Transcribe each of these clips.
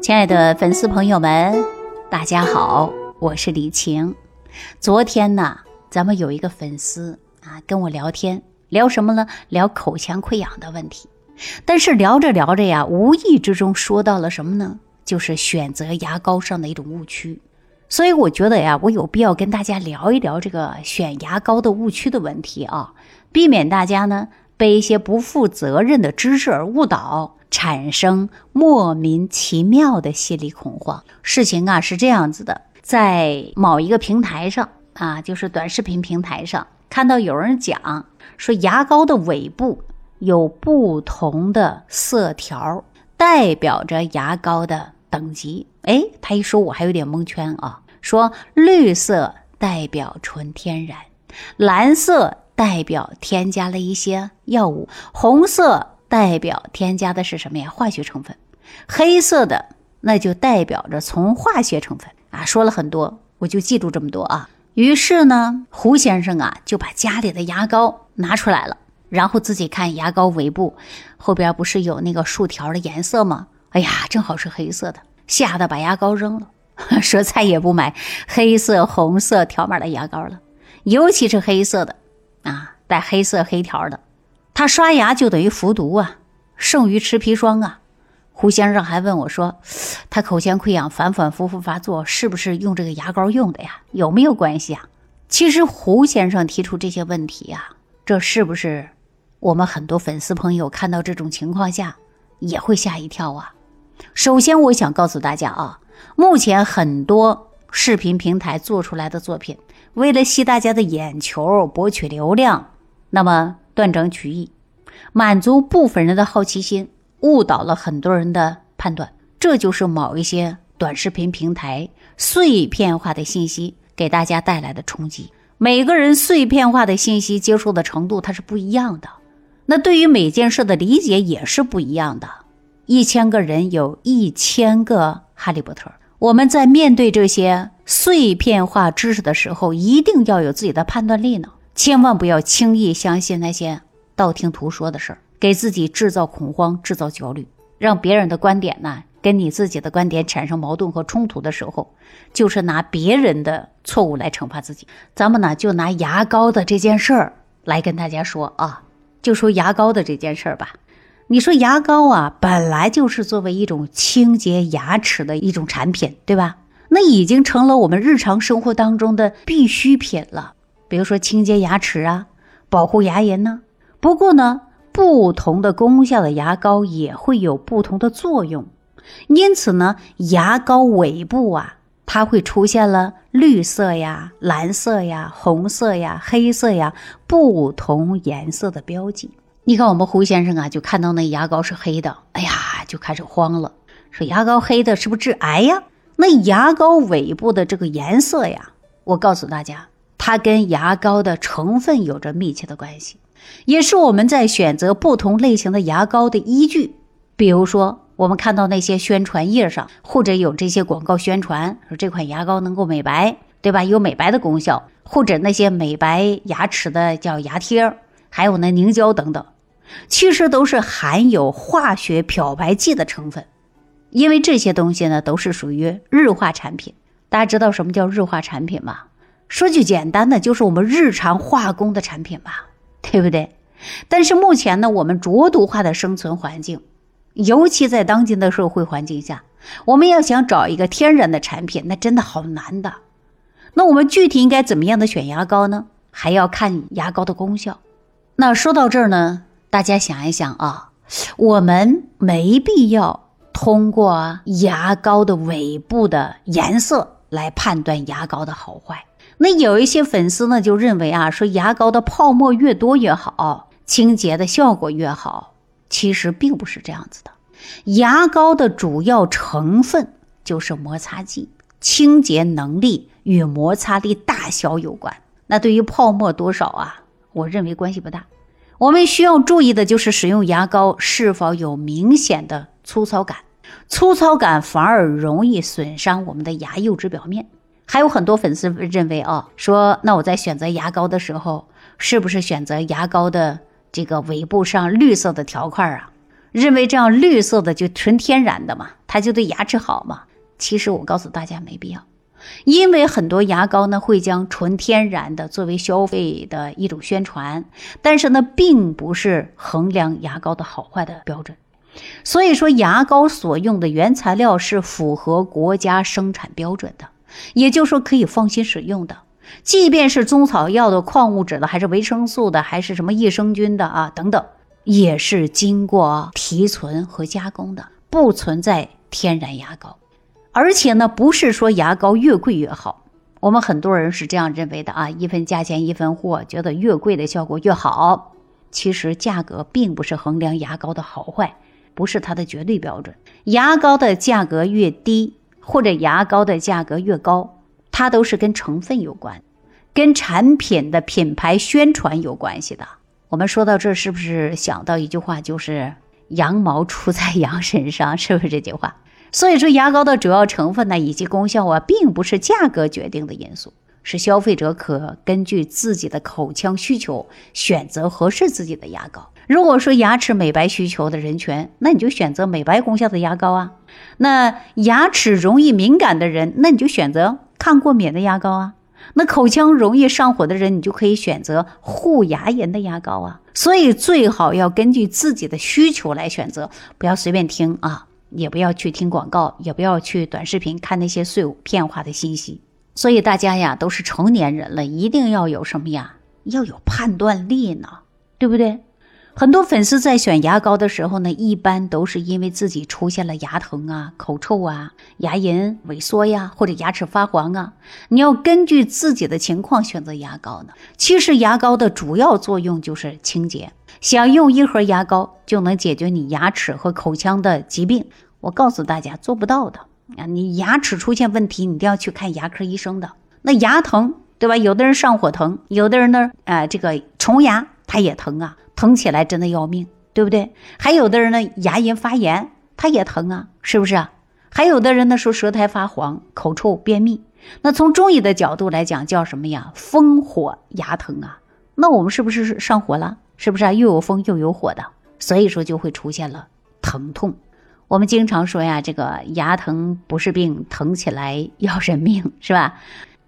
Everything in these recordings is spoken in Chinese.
亲爱的粉丝朋友们，大家好，我是李晴。昨天呢，咱们有一个粉丝啊跟我聊天，聊什么呢？聊口腔溃疡的问题。但是聊着聊着呀，无意之中说到了什么呢？就是选择牙膏上的一种误区。所以我觉得呀，我有必要跟大家聊一聊这个选牙膏的误区的问题啊，避免大家呢被一些不负责任的知识而误导。产生莫名其妙的心理恐慌。事情啊是这样子的，在某一个平台上啊，就是短视频平台上，看到有人讲说牙膏的尾部有不同的色条，代表着牙膏的等级。哎，他一说，我还有点蒙圈啊。说绿色代表纯天然，蓝色代表添加了一些药物，红色。代表添加的是什么呀？化学成分，黑色的那就代表着从化学成分啊。说了很多，我就记住这么多啊。于是呢，胡先生啊就把家里的牙膏拿出来了，然后自己看牙膏尾部后边不是有那个竖条的颜色吗？哎呀，正好是黑色的，吓得把牙膏扔了，说再也不买黑色、红色条码的牙膏了，尤其是黑色的啊，带黑色黑条的。他刷牙就等于服毒啊，胜于吃砒霜啊。胡先生还问我说：“他口腔溃疡反反复复发作，是不是用这个牙膏用的呀？有没有关系啊？”其实胡先生提出这些问题呀，这是不是我们很多粉丝朋友看到这种情况下也会吓一跳啊？首先，我想告诉大家啊，目前很多视频平台做出来的作品，为了吸大家的眼球、博取流量，那么。断章取义，满足部分人的好奇心，误导了很多人的判断。这就是某一些短视频平台碎片化的信息给大家带来的冲击。每个人碎片化的信息接受的程度它是不一样的，那对于每件事的理解也是不一样的。一千个人有一千个哈利波特。我们在面对这些碎片化知识的时候，一定要有自己的判断力呢。千万不要轻易相信那些道听途说的事儿，给自己制造恐慌、制造焦虑，让别人的观点呢跟你自己的观点产生矛盾和冲突的时候，就是拿别人的错误来惩罚自己。咱们呢就拿牙膏的这件事儿来跟大家说啊，就说牙膏的这件事儿吧。你说牙膏啊，本来就是作为一种清洁牙齿的一种产品，对吧？那已经成了我们日常生活当中的必需品了。比如说清洁牙齿啊，保护牙龈呢。不过呢，不同的功效的牙膏也会有不同的作用，因此呢，牙膏尾部啊，它会出现了绿色呀、蓝色呀、红色呀、黑色呀不同颜色的标记。你看我们胡先生啊，就看到那牙膏是黑的，哎呀，就开始慌了，说牙膏黑的是不是致癌呀？那牙膏尾部的这个颜色呀，我告诉大家。它跟牙膏的成分有着密切的关系，也是我们在选择不同类型的牙膏的依据。比如说，我们看到那些宣传页上，或者有这些广告宣传说这款牙膏能够美白，对吧？有美白的功效，或者那些美白牙齿的叫牙贴，还有那凝胶等等，其实都是含有化学漂白剂的成分。因为这些东西呢，都是属于日化产品。大家知道什么叫日化产品吗？说句简单的，就是我们日常化工的产品吧，对不对？但是目前呢，我们浊毒化的生存环境，尤其在当今的社会环境下，我们要想找一个天然的产品，那真的好难的。那我们具体应该怎么样的选牙膏呢？还要看牙膏的功效。那说到这儿呢，大家想一想啊，我们没必要通过牙膏的尾部的颜色来判断牙膏的好坏。那有一些粉丝呢，就认为啊，说牙膏的泡沫越多越好，清洁的效果越好。其实并不是这样子的。牙膏的主要成分就是摩擦剂，清洁能力与摩擦力大小有关。那对于泡沫多少啊，我认为关系不大。我们需要注意的就是使用牙膏是否有明显的粗糙感，粗糙感反而容易损伤我们的牙釉质表面。还有很多粉丝认为啊，说那我在选择牙膏的时候，是不是选择牙膏的这个尾部上绿色的条块啊？认为这样绿色的就纯天然的嘛，它就对牙齿好嘛。其实我告诉大家没必要，因为很多牙膏呢会将纯天然的作为消费的一种宣传，但是呢并不是衡量牙膏的好坏的标准。所以说，牙膏所用的原材料是符合国家生产标准的，也就是说可以放心使用的。即便是中草药的、矿物质的，还是维生素的，还是什么益生菌的啊等等，也是经过提纯和加工的，不存在天然牙膏。而且呢，不是说牙膏越贵越好。我们很多人是这样认为的啊，一分价钱一分货，觉得越贵的效果越好。其实价格并不是衡量牙膏的好坏。不是它的绝对标准，牙膏的价格越低，或者牙膏的价格越高，它都是跟成分有关，跟产品的品牌宣传有关系的。我们说到这，是不是想到一句话，就是“羊毛出在羊身上”，是不是这句话？所以说，牙膏的主要成分呢，以及功效啊，并不是价格决定的因素。是消费者可根据自己的口腔需求选择合适自己的牙膏。如果说牙齿美白需求的人群，那你就选择美白功效的牙膏啊；那牙齿容易敏感的人，那你就选择抗过敏的牙膏啊；那口腔容易上火的人，你就可以选择护牙龈的牙膏啊。所以最好要根据自己的需求来选择，不要随便听啊，也不要去听广告，也不要去短视频看那些碎片化的信息。所以大家呀都是成年人了，一定要有什么呀？要有判断力呢，对不对？很多粉丝在选牙膏的时候呢，一般都是因为自己出现了牙疼啊、口臭啊、牙龈萎缩呀，或者牙齿发黄啊。你要根据自己的情况选择牙膏呢。其实牙膏的主要作用就是清洁，想用一盒牙膏就能解决你牙齿和口腔的疾病，我告诉大家做不到的。啊，你牙齿出现问题，你一定要去看牙科医生的。那牙疼，对吧？有的人上火疼，有的人呢，呃，这个虫牙它也疼啊，疼起来真的要命，对不对？还有的人呢，牙龈发炎，他也疼啊，是不是啊？还有的人呢，说舌苔发黄、口臭、便秘，那从中医的角度来讲，叫什么呀？风火牙疼啊。那我们是不是上火了？是不是啊？又有风又有火的，所以说就会出现了疼痛。我们经常说呀，这个牙疼不是病，疼起来要人命，是吧？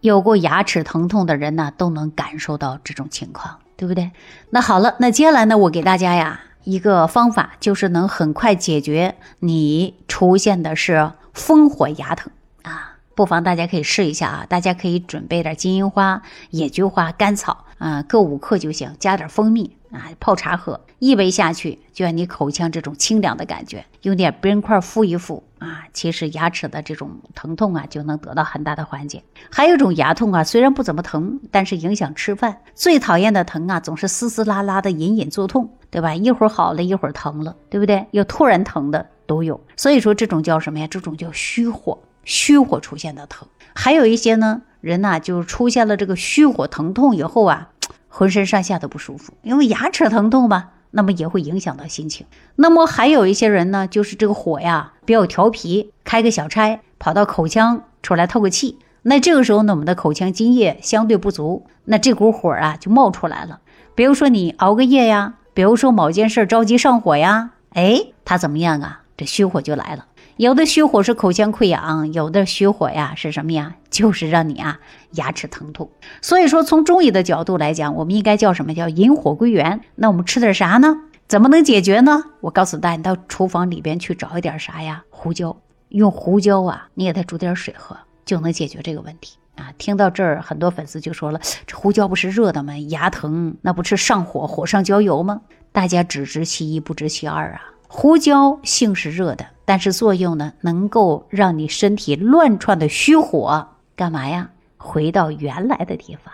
有过牙齿疼痛的人呢，都能感受到这种情况，对不对？那好了，那接下来呢，我给大家呀一个方法，就是能很快解决你出现的是风火牙疼啊，不妨大家可以试一下啊，大家可以准备点金银花、野菊花、甘草啊，各五克就行，加点蜂蜜。啊，泡茶喝，一杯下去，就像你口腔这种清凉的感觉，用点冰块敷一敷啊，其实牙齿的这种疼痛啊，就能得到很大的缓解。还有一种牙痛啊，虽然不怎么疼，但是影响吃饭。最讨厌的疼啊，总是嘶嘶拉拉的，隐隐作痛，对吧？一会儿好了，一会儿疼了，对不对？又突然疼的都有。所以说这种叫什么呀？这种叫虚火，虚火出现的疼。还有一些呢，人呐，就出现了这个虚火疼痛以后啊。浑身上下都不舒服，因为牙齿疼痛嘛，那么也会影响到心情。那么还有一些人呢，就是这个火呀比较调皮，开个小差跑到口腔出来透个气。那这个时候呢，我们的口腔津液相对不足，那这股火啊就冒出来了。比如说你熬个夜呀，比如说某件事着急上火呀，哎，他怎么样啊？这虚火就来了。有的虚火是口腔溃疡，有的虚火呀是什么呀？就是让你啊牙齿疼痛。所以说，从中医的角度来讲，我们应该叫什么叫引火归元？那我们吃点啥呢？怎么能解决呢？我告诉大家，你到厨房里边去找一点啥呀？胡椒，用胡椒啊，你给它煮点水喝，就能解决这个问题啊。听到这儿，很多粉丝就说了：这胡椒不是热的吗？牙疼那不是上火，火上浇油吗？大家只知其一，不知其二啊。胡椒性是热的，但是作用呢，能够让你身体乱窜的虚火干嘛呀？回到原来的地方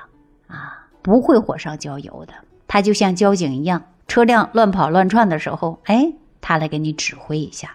啊，不会火上浇油的。它就像交警一样，车辆乱跑乱窜的时候，哎，他来给你指挥一下。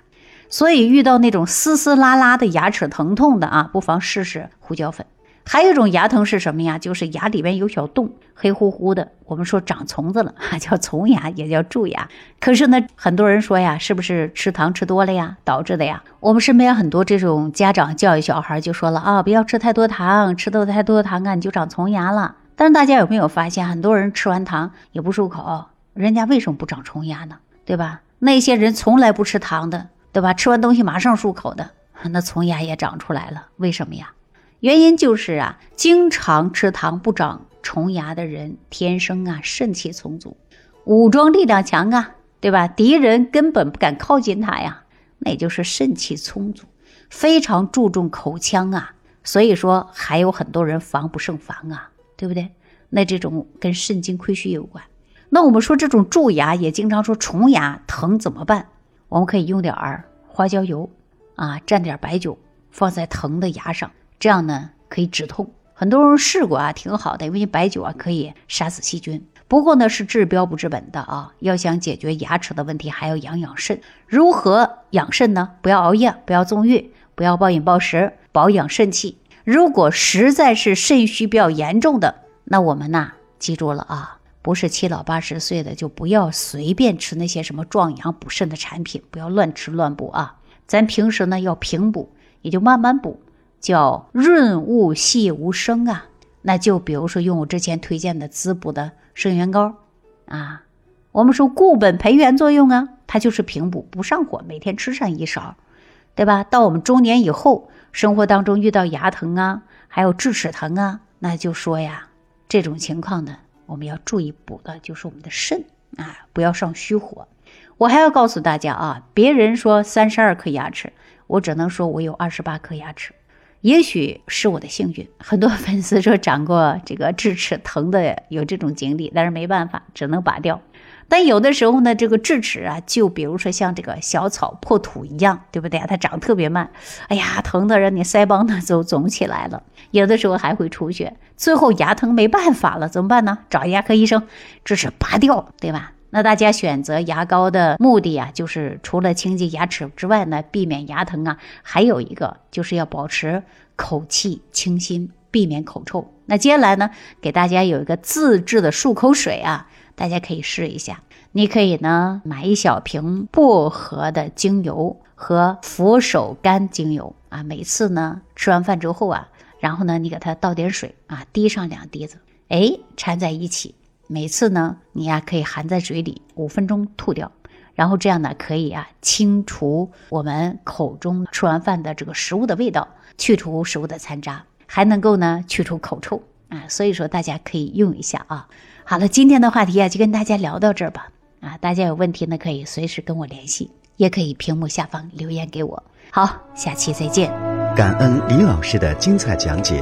所以遇到那种嘶嘶拉拉的牙齿疼痛的啊，不妨试试胡椒粉。还有一种牙疼是什么呀？就是牙里边有小洞，黑乎乎的。我们说长虫子了，叫虫牙，也叫蛀牙。可是呢，很多人说呀，是不是吃糖吃多了呀导致的呀？我们身边很多这种家长教育小孩就说了啊，不要吃太多糖，吃的太多糖啊，你就长虫牙了。但是大家有没有发现，很多人吃完糖也不漱口，人家为什么不长虫牙呢？对吧？那些人从来不吃糖的，对吧？吃完东西马上漱口的，那虫牙也长出来了。为什么呀？原因就是啊，经常吃糖不长虫牙的人，天生啊肾气充足，武装力量强啊，对吧？敌人根本不敢靠近他呀，那也就是肾气充足，非常注重口腔啊。所以说，还有很多人防不胜防啊，对不对？那这种跟肾精亏虚有关。那我们说这种蛀牙也经常说虫牙疼怎么办？我们可以用点儿花椒油啊，蘸点白酒放在疼的牙上，这样呢可以止痛。很多人试过啊，挺好的，因为白酒啊可以杀死细菌。不过呢是治标不治本的啊，要想解决牙齿的问题，还要养养肾。如何养肾呢？不要熬夜，不要纵欲，不要暴饮暴食，保养肾气。如果实在是肾虚比较严重的，那我们呢记住了啊。不是七老八十岁的就不要随便吃那些什么壮阳补肾的产品，不要乱吃乱补啊！咱平时呢要平补，也就慢慢补，叫润物细无声啊。那就比如说用我之前推荐的滋补的生元膏啊，我们说固本培元作用啊，它就是平补不上火，每天吃上一勺，对吧？到我们中年以后，生活当中遇到牙疼啊，还有智齿疼啊，那就说呀，这种情况呢。我们要注意补的就是我们的肾啊，不要上虚火。我还要告诉大家啊，别人说三十二颗牙齿，我只能说我有二十八颗牙齿，也许是我的幸运。很多粉丝说长过这个智齿疼的有这种经历，但是没办法，只能拔掉。但有的时候呢，这个智齿啊，就比如说像这个小草破土一样，对不对啊？它长特别慢，哎呀，疼的让你腮帮子都肿起来了。有的时候还会出血，最后牙疼没办法了，怎么办呢？找牙科医生，智齿拔掉，对吧？那大家选择牙膏的目的啊，就是除了清洁牙齿之外呢，避免牙疼啊，还有一个就是要保持口气清新，避免口臭。那接下来呢，给大家有一个自制的漱口水啊。大家可以试一下，你可以呢买一小瓶薄荷的精油和佛手柑精油啊，每次呢吃完饭之后啊，然后呢你给它倒点水啊，滴上两滴子，哎掺在一起，每次呢你呀可以含在嘴里五分钟吐掉，然后这样呢可以啊清除我们口中吃完饭的这个食物的味道，去除食物的残渣，还能够呢去除口臭啊，所以说大家可以用一下啊。好了，今天的话题啊，就跟大家聊到这儿吧。啊，大家有问题呢，可以随时跟我联系，也可以屏幕下方留言给我。好，下期再见。感恩李老师的精彩讲解。